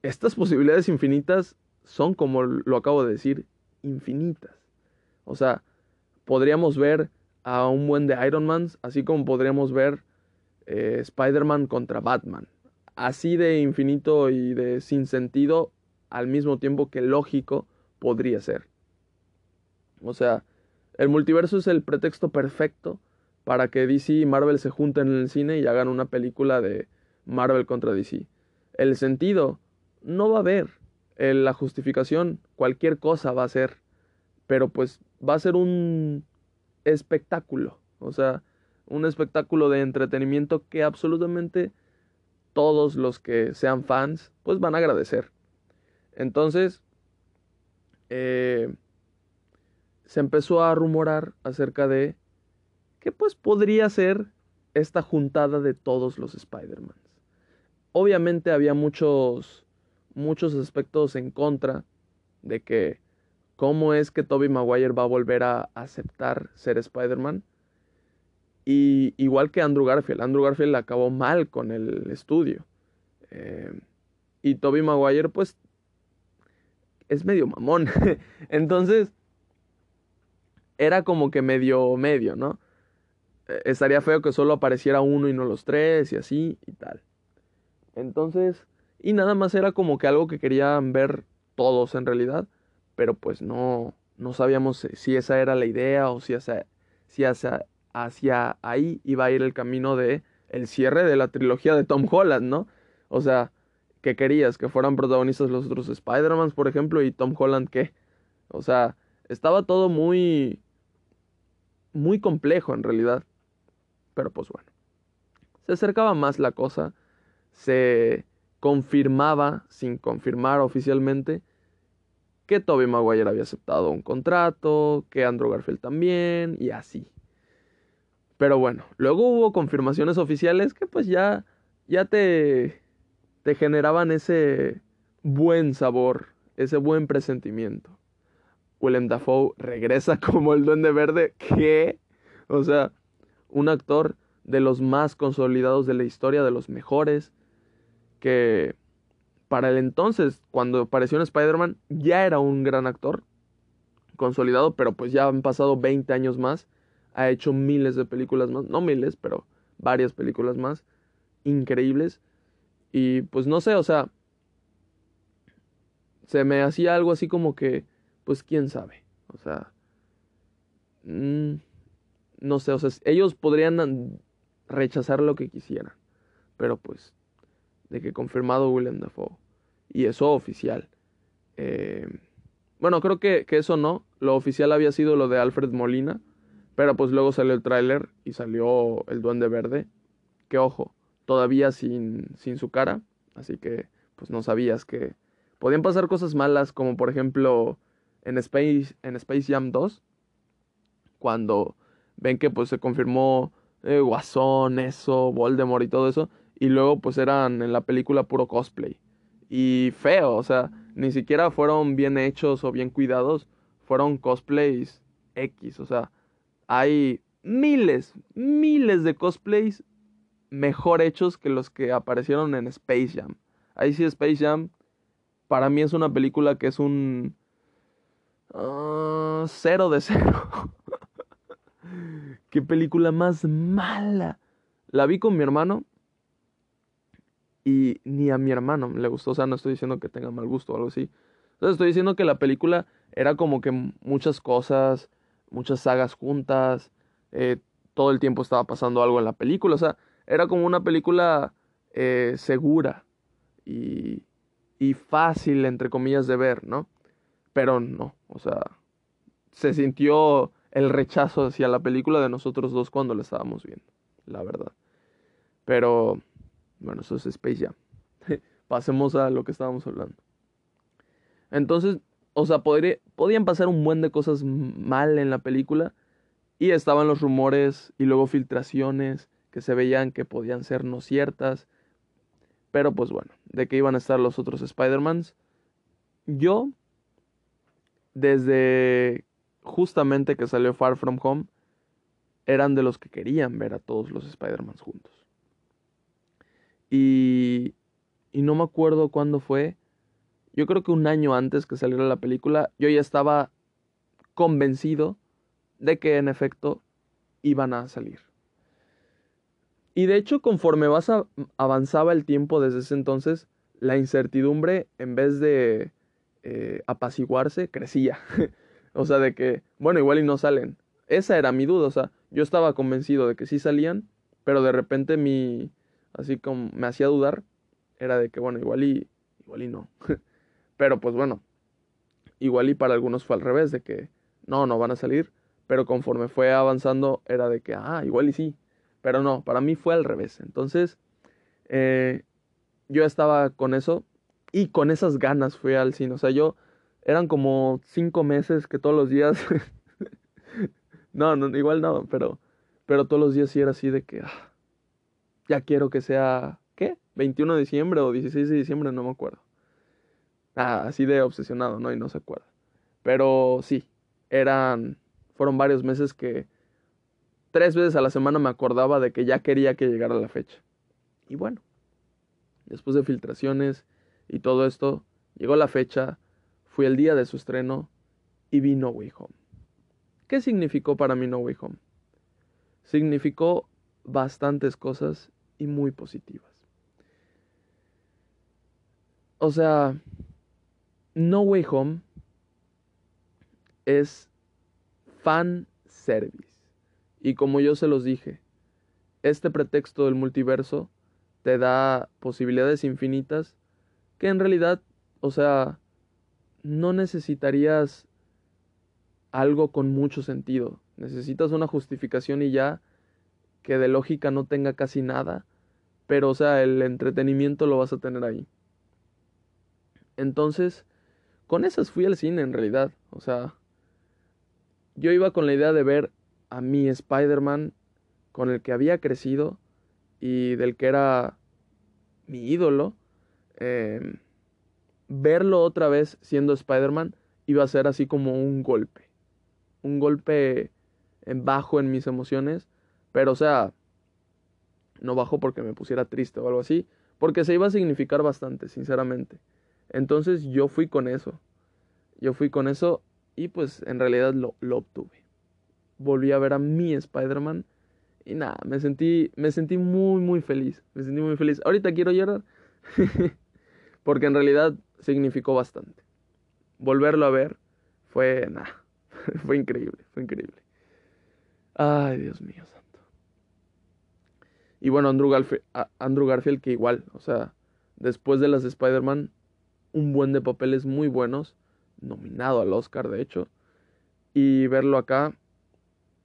estas posibilidades infinitas son, como lo acabo de decir, infinitas. O sea, podríamos ver a un buen de Iron Man, así como podríamos ver eh, Spider-Man contra Batman. Así de infinito y de sin sentido, al mismo tiempo que lógico, podría ser. O sea, el multiverso es el pretexto perfecto para que DC y Marvel se junten en el cine y hagan una película de Marvel contra DC. El sentido no va a haber. La justificación, cualquier cosa va a ser. Pero pues va a ser un espectáculo. O sea, un espectáculo de entretenimiento que absolutamente todos los que sean fans pues van a agradecer. Entonces, eh, se empezó a rumorar acerca de que pues podría ser esta juntada de todos los Spider-Man. Obviamente había muchos muchos aspectos en contra de que cómo es que Tobey Maguire va a volver a aceptar ser Spider-Man. Y igual que Andrew Garfield, Andrew Garfield acabó mal con el estudio. Eh, y Tobey Maguire pues es medio mamón. Entonces, era como que medio medio, ¿no? Eh, estaría feo que solo apareciera uno y no los tres y así y tal. Entonces, y nada más era como que algo que querían ver todos en realidad, pero pues no, no sabíamos si esa era la idea o si hacia, si hacia, hacia ahí iba a ir el camino de el cierre de la trilogía de Tom Holland, ¿no? O sea, ¿qué querías? ¿Que fueran protagonistas los otros Spider-Man, por ejemplo? ¿Y Tom Holland qué? O sea, estaba todo muy... muy complejo en realidad. Pero pues bueno. Se acercaba más la cosa. Se confirmaba, sin confirmar oficialmente, que Tobey Maguire había aceptado un contrato, que Andrew Garfield también, y así. Pero bueno, luego hubo confirmaciones oficiales que pues ya, ya te, te generaban ese buen sabor, ese buen presentimiento. Willem Dafoe regresa como el Duende Verde, ¿qué? O sea, un actor de los más consolidados de la historia, de los mejores, que para el entonces, cuando apareció en Spider-Man, ya era un gran actor, consolidado, pero pues ya han pasado 20 años más, ha hecho miles de películas más, no miles, pero varias películas más, increíbles, y pues no sé, o sea, se me hacía algo así como que, pues quién sabe, o sea, mmm, no sé, o sea, ellos podrían rechazar lo que quisieran, pero pues de que confirmado William Dafoe. Y eso oficial. Eh, bueno, creo que, que, eso no. Lo oficial había sido lo de Alfred Molina. Pero pues luego salió el tráiler y salió el Duende Verde. Que ojo, todavía sin, sin su cara. Así que pues no sabías que podían pasar cosas malas. Como por ejemplo en Space, en Space Jam 2. Cuando ven que pues se confirmó eh, Guasón, eso, Voldemort y todo eso y luego pues eran en la película puro cosplay. Y feo, o sea, ni siquiera fueron bien hechos o bien cuidados, fueron cosplays X, o sea, hay miles, miles de cosplays mejor hechos que los que aparecieron en Space Jam. Ahí sí Space Jam para mí es una película que es un uh, cero de cero. Qué película más mala. La vi con mi hermano y ni a mi hermano le gustó. O sea, no estoy diciendo que tenga mal gusto o algo así. Entonces estoy diciendo que la película era como que muchas cosas, muchas sagas juntas, eh, todo el tiempo estaba pasando algo en la película. O sea, era como una película eh, segura y, y fácil, entre comillas, de ver, ¿no? Pero no, o sea, se sintió el rechazo hacia la película de nosotros dos cuando la estábamos viendo, la verdad. Pero bueno, eso es Space Jam. Pasemos a lo que estábamos hablando. Entonces, o sea, podían pasar un buen de cosas mal en la película. Y estaban los rumores y luego filtraciones que se veían que podían ser no ciertas. Pero pues bueno, de que iban a estar los otros Spider-Mans. Yo, desde justamente que salió Far From Home, eran de los que querían ver a todos los Spider-Mans juntos. Y, y no me acuerdo cuándo fue. Yo creo que un año antes que saliera la película, yo ya estaba convencido de que en efecto iban a salir. Y de hecho, conforme vas avanzaba el tiempo desde ese entonces, la incertidumbre, en vez de eh, apaciguarse, crecía. o sea, de que, bueno, igual y no salen. Esa era mi duda, o sea, yo estaba convencido de que sí salían, pero de repente mi, así como me hacía dudar, era de que, bueno, igual y, igual y no. pero pues bueno, igual y para algunos fue al revés, de que no, no van a salir, pero conforme fue avanzando era de que, ah, igual y sí, pero no, para mí fue al revés. Entonces, eh, yo estaba con eso y con esas ganas fui al cine, o sea, yo eran como cinco meses que todos los días, no, no, igual no, pero, pero todos los días sí era así de que, ah, ya quiero que sea, ¿qué? 21 de diciembre o 16 de diciembre, no me acuerdo. Ah, así de obsesionado, ¿no? Y no se acuerda. Pero sí, eran, fueron varios meses que tres veces a la semana me acordaba de que ya quería que llegara la fecha. Y bueno, después de filtraciones y todo esto, llegó la fecha, fui el día de su estreno y vi No Way Home. ¿Qué significó para mí No Way Home? Significó bastantes cosas y muy positivas. O sea, No Way Home es fan service. Y como yo se los dije, este pretexto del multiverso te da posibilidades infinitas que en realidad, o sea, no necesitarías algo con mucho sentido. Necesitas una justificación y ya que de lógica no tenga casi nada, pero o sea, el entretenimiento lo vas a tener ahí. Entonces, con esas fui al cine en realidad, o sea, yo iba con la idea de ver a mi Spider-Man con el que había crecido y del que era mi ídolo. Em, verlo otra vez siendo Spider-Man iba a ser así como un golpe. Un golpe bajo en mis emociones. Pero o sea, no bajo porque me pusiera triste o algo así. Porque se iba a significar bastante, sinceramente. Entonces yo fui con eso. Yo fui con eso y pues en realidad lo, lo obtuve. Volví a ver a mi Spider-Man. Y nada, me sentí, me sentí muy, muy feliz. Me sentí muy feliz. Ahorita quiero llorar. Porque en realidad significó bastante. Volverlo a ver fue, nada, fue increíble, fue increíble. Ay, Dios mío santo. Y bueno, Andrew Garfield, Andrew Garfield que igual, o sea, después de las Spider-Man, un buen de papeles muy buenos, nominado al Oscar de hecho, y verlo acá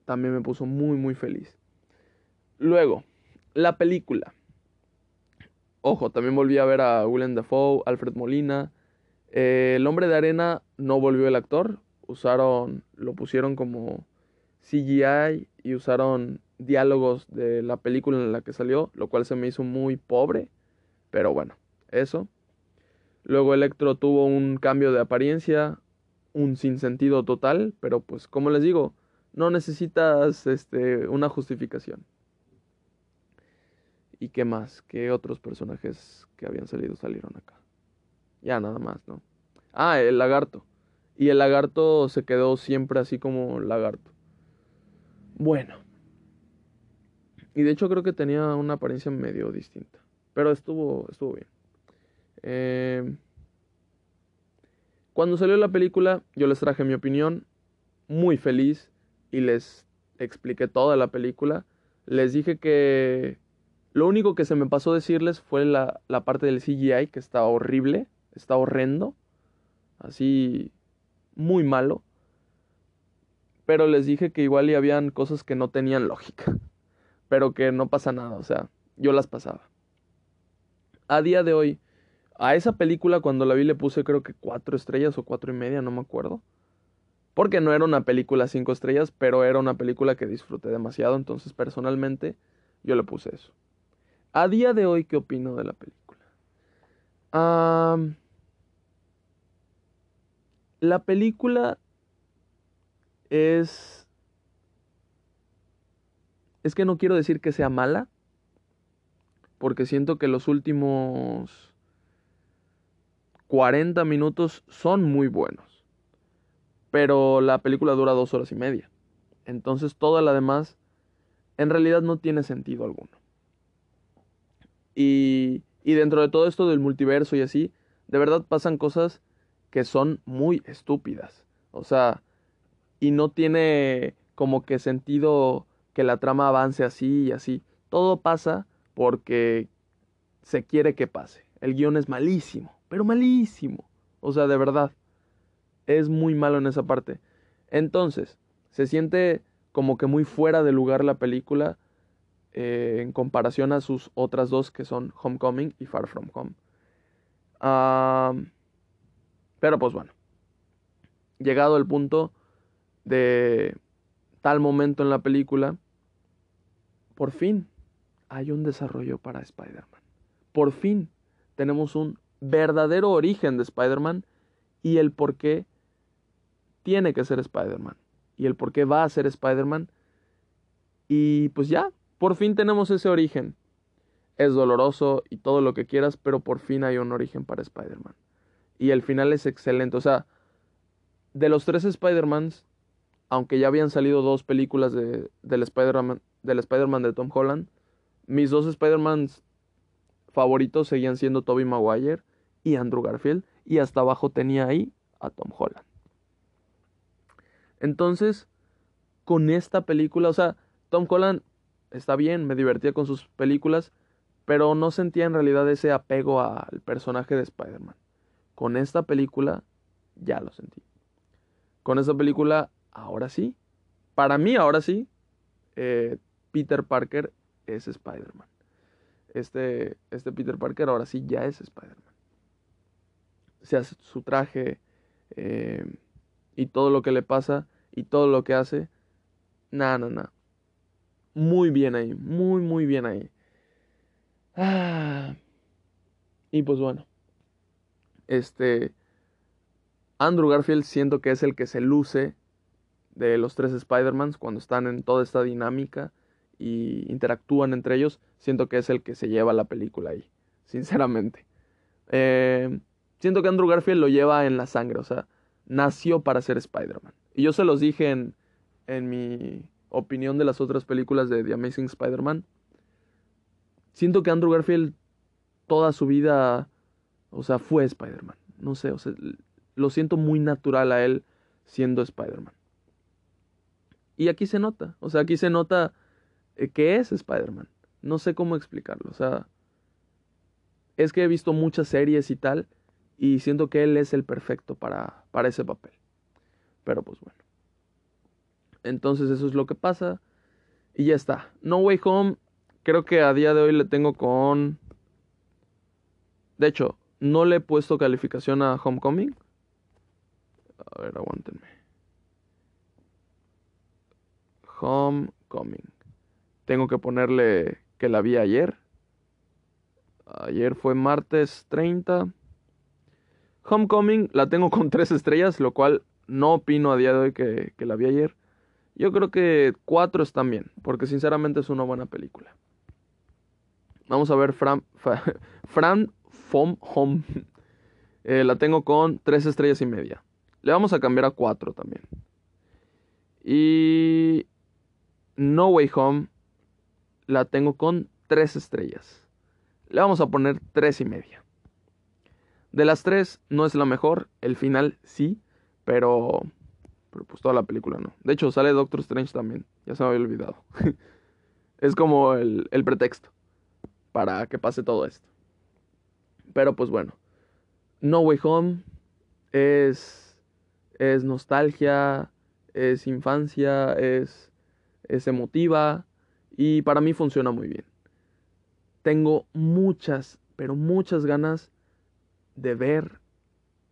también me puso muy muy feliz. Luego, la película. Ojo, también volví a ver a Willem Dafoe, Alfred Molina. Eh, el hombre de arena no volvió el actor. Usaron, lo pusieron como CGI y usaron diálogos de la película en la que salió, lo cual se me hizo muy pobre. Pero bueno, eso. Luego Electro tuvo un cambio de apariencia, un sinsentido total, pero pues como les digo, no necesitas este, una justificación. ¿Y qué más? ¿Qué otros personajes que habían salido salieron acá? Ya nada más, ¿no? Ah, el lagarto. Y el lagarto se quedó siempre así como lagarto. Bueno. Y de hecho creo que tenía una apariencia medio distinta. Pero estuvo, estuvo bien. Eh, cuando salió la película, yo les traje mi opinión. Muy feliz. Y les expliqué toda la película. Les dije que lo único que se me pasó decirles fue la, la parte del CGI, que está horrible, está horrendo, así muy malo. Pero les dije que igual y habían cosas que no tenían lógica, pero que no pasa nada, o sea, yo las pasaba. A día de hoy, a esa película cuando la vi le puse creo que cuatro estrellas o cuatro y media, no me acuerdo. Porque no era una película cinco estrellas, pero era una película que disfruté demasiado, entonces personalmente yo le puse eso. A día de hoy, ¿qué opino de la película? la película es... Es que no quiero decir que sea mala, porque siento que los últimos 40 minutos son muy buenos. Pero la película dura dos horas y media. Entonces toda la demás en realidad no tiene sentido alguno. Y, y dentro de todo esto del multiverso y así, de verdad pasan cosas que son muy estúpidas. O sea, y no tiene como que sentido que la trama avance así y así. Todo pasa porque se quiere que pase. El guion es malísimo, pero malísimo. O sea, de verdad. Es muy malo en esa parte. Entonces, se siente como que muy fuera de lugar la película eh, en comparación a sus otras dos que son Homecoming y Far From Home. pero pues bueno, llegado el punto de tal momento en la película, por fin hay un desarrollo para Spider-Man. Por fin tenemos un verdadero origen de Spider-Man y el por qué tiene que ser Spider-Man y el por qué va a ser Spider-Man. Y pues ya, por fin tenemos ese origen. Es doloroso y todo lo que quieras, pero por fin hay un origen para Spider-Man. Y el final es excelente. O sea, de los tres Spider-Mans, aunque ya habían salido dos películas de, del Spider-Man del Spider de Tom Holland, mis dos Spider-Mans favoritos seguían siendo Tobey Maguire y Andrew Garfield, y hasta abajo tenía ahí a Tom Holland. Entonces, con esta película, o sea, Tom Holland está bien, me divertía con sus películas, pero no sentía en realidad ese apego al personaje de Spider-Man. Con esta película ya lo sentí. Con esta película, ahora sí. Para mí, ahora sí, eh, Peter Parker es Spider-Man. Este, este Peter Parker ahora sí ya es Spider-Man. Se hace su traje eh, y todo lo que le pasa y todo lo que hace. Nada, nada, nada. Muy bien ahí, muy, muy bien ahí. Ah. Y pues bueno. Este. Andrew Garfield siento que es el que se luce de los tres Spider-Mans cuando están en toda esta dinámica y interactúan entre ellos. Siento que es el que se lleva la película ahí, sinceramente. Eh, siento que Andrew Garfield lo lleva en la sangre, o sea, nació para ser Spider-Man. Y yo se los dije en, en mi opinión de las otras películas de The Amazing Spider-Man. Siento que Andrew Garfield toda su vida, o sea, fue Spider-Man. No sé, o sea, lo siento muy natural a él siendo Spider-Man. Y aquí se nota, o sea, aquí se nota eh, que es Spider-Man. No sé cómo explicarlo, o sea, es que he visto muchas series y tal, y siento que él es el perfecto para, para ese papel. Pero pues bueno. Entonces eso es lo que pasa. Y ya está. No Way Home, creo que a día de hoy le tengo con... De hecho, no le he puesto calificación a Homecoming. A ver, aguántenme. Homecoming. Tengo que ponerle que la vi ayer. Ayer fue martes 30. Homecoming la tengo con tres estrellas, lo cual no opino a día de hoy que, la vi ayer. Yo creo que cuatro están bien, porque sinceramente es una buena película. Vamos a ver Fran, Fom Home. Eh, la tengo con tres estrellas y media. Le vamos a cambiar a cuatro también. Y No Way Home la tengo con tres estrellas. Le vamos a poner tres y media. De las tres no es la mejor, el final sí, pero, pero pues toda la película no. De hecho sale Doctor Strange también, ya se me había olvidado. es como el, el pretexto para que pase todo esto. Pero pues bueno, No Way Home es, es nostalgia, es infancia, es, es emotiva y para mí funciona muy bien. Tengo muchas, pero muchas ganas de ver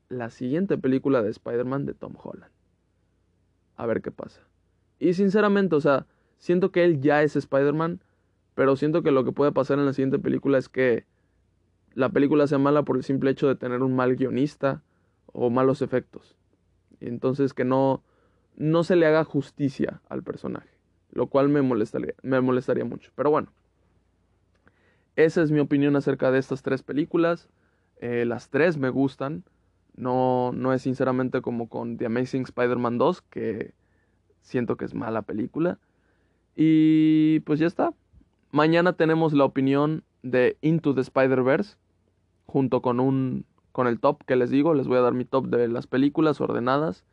la siguiente película de Spider-Man de Tom Holland. A ver qué pasa. Y sinceramente, o sea, siento que él ya es Spider-Man, pero siento que lo que puede pasar en la siguiente película es que la película sea mala por el simple hecho de tener un mal guionista o malos efectos. Entonces que no, no se le haga justicia al personaje, lo cual me molestaría, me molestaría mucho. Pero bueno, esa es mi opinión acerca de estas tres películas. Eh, las tres me gustan. No, no es sinceramente como con The Amazing Spider-Man 2, que siento que es mala película. Y pues ya está. Mañana tenemos la opinión de Into the Spider-Verse, junto con un con el top que les digo, les voy a dar mi top de las películas ordenadas,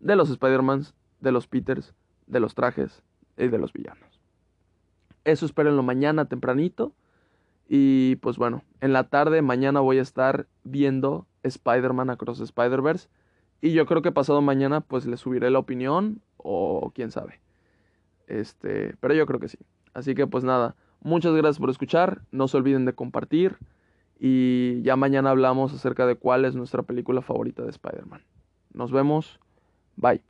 de los Spider-Mans, de los Peters, de los trajes y de los villanos. Eso espérenlo mañana tempranito. Y pues bueno, en la tarde mañana voy a estar viendo Spider-Man Across Spider-Verse. Y yo creo que pasado mañana pues le subiré la opinión o quién sabe. Este, pero yo creo que sí. Así que pues nada, muchas gracias por escuchar. No se olviden de compartir. Y ya mañana hablamos acerca de cuál es nuestra película favorita de Spider-Man. Nos vemos. Bye.